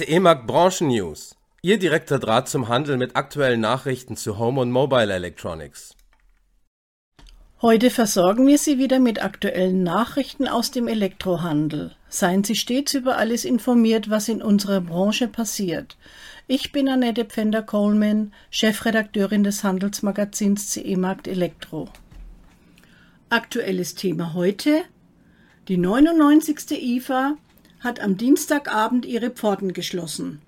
CE Markt Branchen News. Ihr direkter Draht zum Handel mit aktuellen Nachrichten zu Home und Mobile Electronics. Heute versorgen wir Sie wieder mit aktuellen Nachrichten aus dem Elektrohandel. Seien Sie stets über alles informiert, was in unserer Branche passiert. Ich bin Annette Pfänder-Coleman, Chefredakteurin des Handelsmagazins CE Markt Elektro. Aktuelles Thema heute. Die 99. IFA hat am Dienstagabend ihre Pforten geschlossen.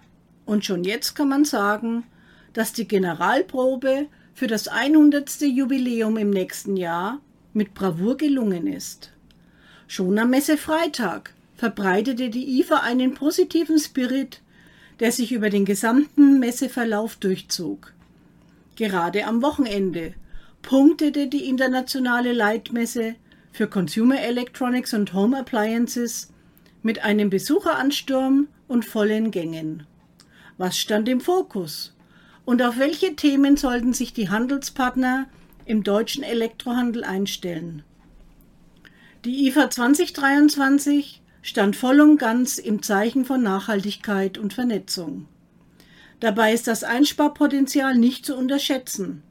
Und schon jetzt kann man sagen, dass die Generalprobe für das 100. Jubiläum im nächsten Jahr mit Bravour gelungen ist. Schon am Messefreitag verbreitete die IFA einen positiven Spirit, der sich über den gesamten Messeverlauf durchzog. Gerade am Wochenende punktete die internationale Leitmesse für Consumer Electronics und Home Appliances mit einem Besucheransturm und vollen Gängen. Was stand im Fokus? Und auf welche Themen sollten sich die Handelspartner im deutschen Elektrohandel einstellen? Die IFA 2023 stand voll und ganz im Zeichen von Nachhaltigkeit und Vernetzung. Dabei ist das Einsparpotenzial nicht zu unterschätzen.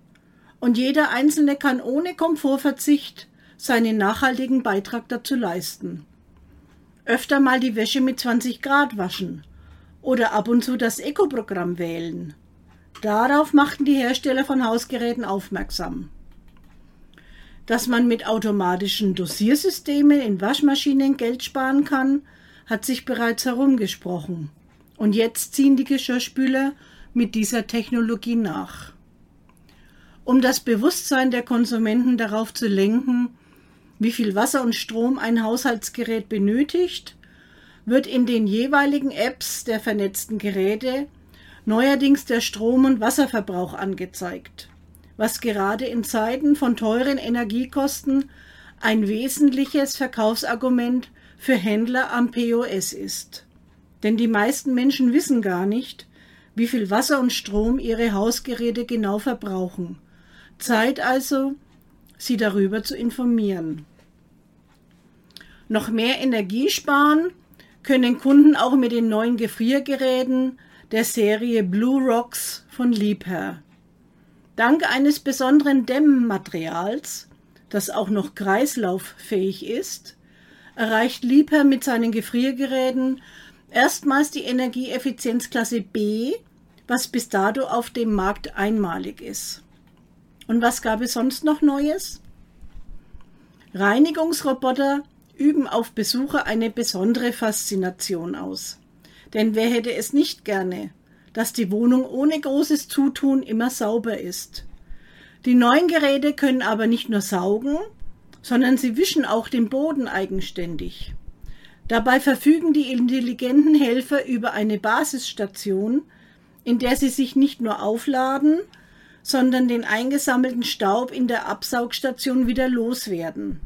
Und jeder Einzelne kann ohne Komfortverzicht seinen nachhaltigen Beitrag dazu leisten. Öfter mal die Wäsche mit 20 Grad waschen oder ab und zu das Eco-Programm wählen. Darauf machten die Hersteller von Hausgeräten aufmerksam. Dass man mit automatischen Dosiersystemen in Waschmaschinen Geld sparen kann, hat sich bereits herumgesprochen. Und jetzt ziehen die Geschirrspüler mit dieser Technologie nach. Um das Bewusstsein der Konsumenten darauf zu lenken, wie viel Wasser und Strom ein Haushaltsgerät benötigt, wird in den jeweiligen Apps der vernetzten Geräte neuerdings der Strom- und Wasserverbrauch angezeigt, was gerade in Zeiten von teuren Energiekosten ein wesentliches Verkaufsargument für Händler am POS ist. Denn die meisten Menschen wissen gar nicht, wie viel Wasser und Strom ihre Hausgeräte genau verbrauchen. Zeit also, sie darüber zu informieren. Noch mehr Energie sparen können Kunden auch mit den neuen Gefriergeräten der Serie Blue Rocks von Liebherr. Dank eines besonderen Dämmmaterials, das auch noch kreislauffähig ist, erreicht Liebherr mit seinen Gefriergeräten erstmals die Energieeffizienzklasse B, was bis dato auf dem Markt einmalig ist. Und was gab es sonst noch Neues? Reinigungsroboter üben auf Besucher eine besondere Faszination aus. Denn wer hätte es nicht gerne, dass die Wohnung ohne großes Zutun immer sauber ist. Die neuen Geräte können aber nicht nur saugen, sondern sie wischen auch den Boden eigenständig. Dabei verfügen die intelligenten Helfer über eine Basisstation, in der sie sich nicht nur aufladen, sondern den eingesammelten Staub in der Absaugstation wieder loswerden.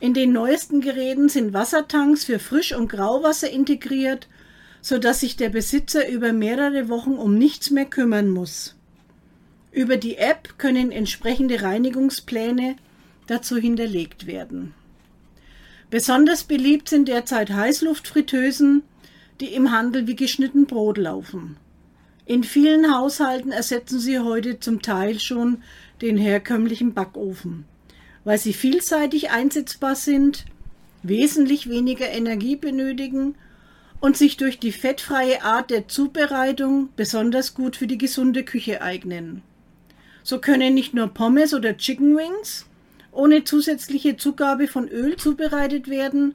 In den neuesten Geräten sind Wassertanks für Frisch- und Grauwasser integriert, sodass sich der Besitzer über mehrere Wochen um nichts mehr kümmern muss. Über die App können entsprechende Reinigungspläne dazu hinterlegt werden. Besonders beliebt sind derzeit Heißluftfritteusen, die im Handel wie geschnitten Brot laufen. In vielen Haushalten ersetzen sie heute zum Teil schon den herkömmlichen Backofen weil sie vielseitig einsetzbar sind, wesentlich weniger Energie benötigen und sich durch die fettfreie Art der Zubereitung besonders gut für die gesunde Küche eignen. So können nicht nur Pommes oder Chicken Wings ohne zusätzliche Zugabe von Öl zubereitet werden,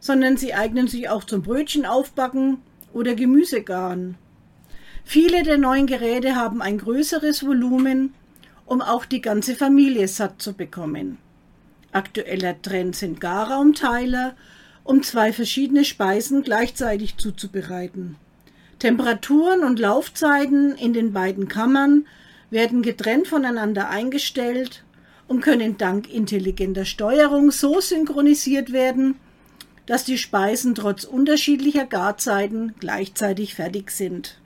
sondern sie eignen sich auch zum Brötchen aufbacken oder Gemüsegaren. Viele der neuen Geräte haben ein größeres Volumen, um auch die ganze Familie satt zu bekommen. Aktueller Trend sind Garraumteiler, um zwei verschiedene Speisen gleichzeitig zuzubereiten. Temperaturen und Laufzeiten in den beiden Kammern werden getrennt voneinander eingestellt und können dank intelligenter Steuerung so synchronisiert werden, dass die Speisen trotz unterschiedlicher Garzeiten gleichzeitig fertig sind.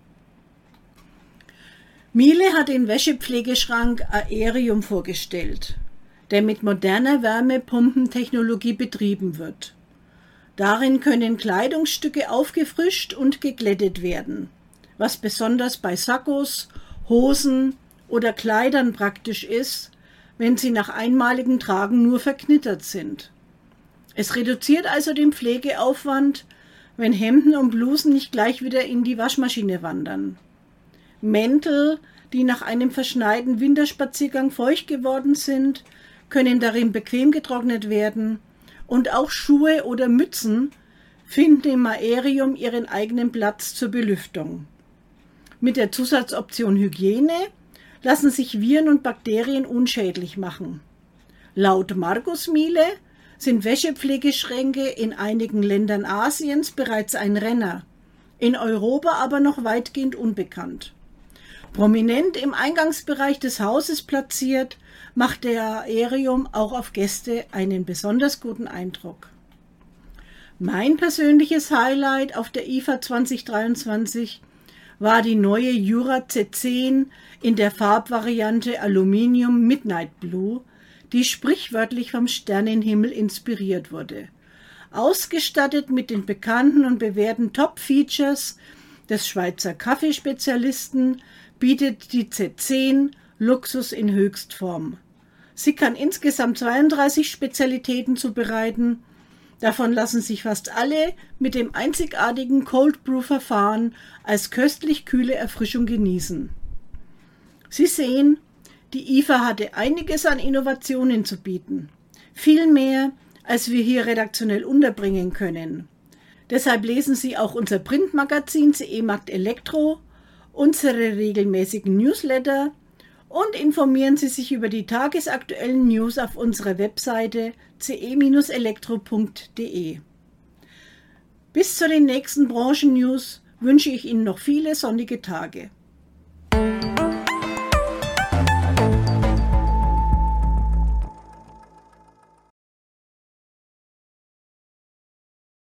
Miele hat den Wäschepflegeschrank Aerium vorgestellt der mit moderner Wärmepumpentechnologie betrieben wird. Darin können Kleidungsstücke aufgefrischt und geglättet werden, was besonders bei Sakkos, Hosen oder Kleidern praktisch ist, wenn sie nach einmaligem Tragen nur verknittert sind. Es reduziert also den Pflegeaufwand, wenn Hemden und Blusen nicht gleich wieder in die Waschmaschine wandern. Mäntel, die nach einem verschneiten Winterspaziergang feucht geworden sind, können darin bequem getrocknet werden und auch Schuhe oder Mützen finden im Aerium ihren eigenen Platz zur Belüftung. Mit der Zusatzoption Hygiene lassen sich Viren und Bakterien unschädlich machen. Laut Markus Miele sind Wäschepflegeschränke in einigen Ländern Asiens bereits ein Renner, in Europa aber noch weitgehend unbekannt. Prominent im Eingangsbereich des Hauses platziert, macht der Aerium auch auf Gäste einen besonders guten Eindruck. Mein persönliches Highlight auf der IFA 2023 war die neue Jura C10 in der Farbvariante Aluminium Midnight Blue, die sprichwörtlich vom Sternenhimmel inspiriert wurde. Ausgestattet mit den bekannten und bewährten Top-Features des Schweizer Kaffeespezialisten bietet die Z10 Luxus in Höchstform. Sie kann insgesamt 32 Spezialitäten zubereiten. Davon lassen sich fast alle mit dem einzigartigen Cold Brew Verfahren als köstlich kühle Erfrischung genießen. Sie sehen, die IFA hatte einiges an Innovationen zu bieten. Viel mehr, als wir hier redaktionell unterbringen können. Deshalb lesen Sie auch unser Printmagazin CE Markt Elektro unsere regelmäßigen Newsletter und informieren Sie sich über die tagesaktuellen News auf unserer Webseite ce-elektro.de. Bis zu den nächsten Branchen-News wünsche ich Ihnen noch viele sonnige Tage.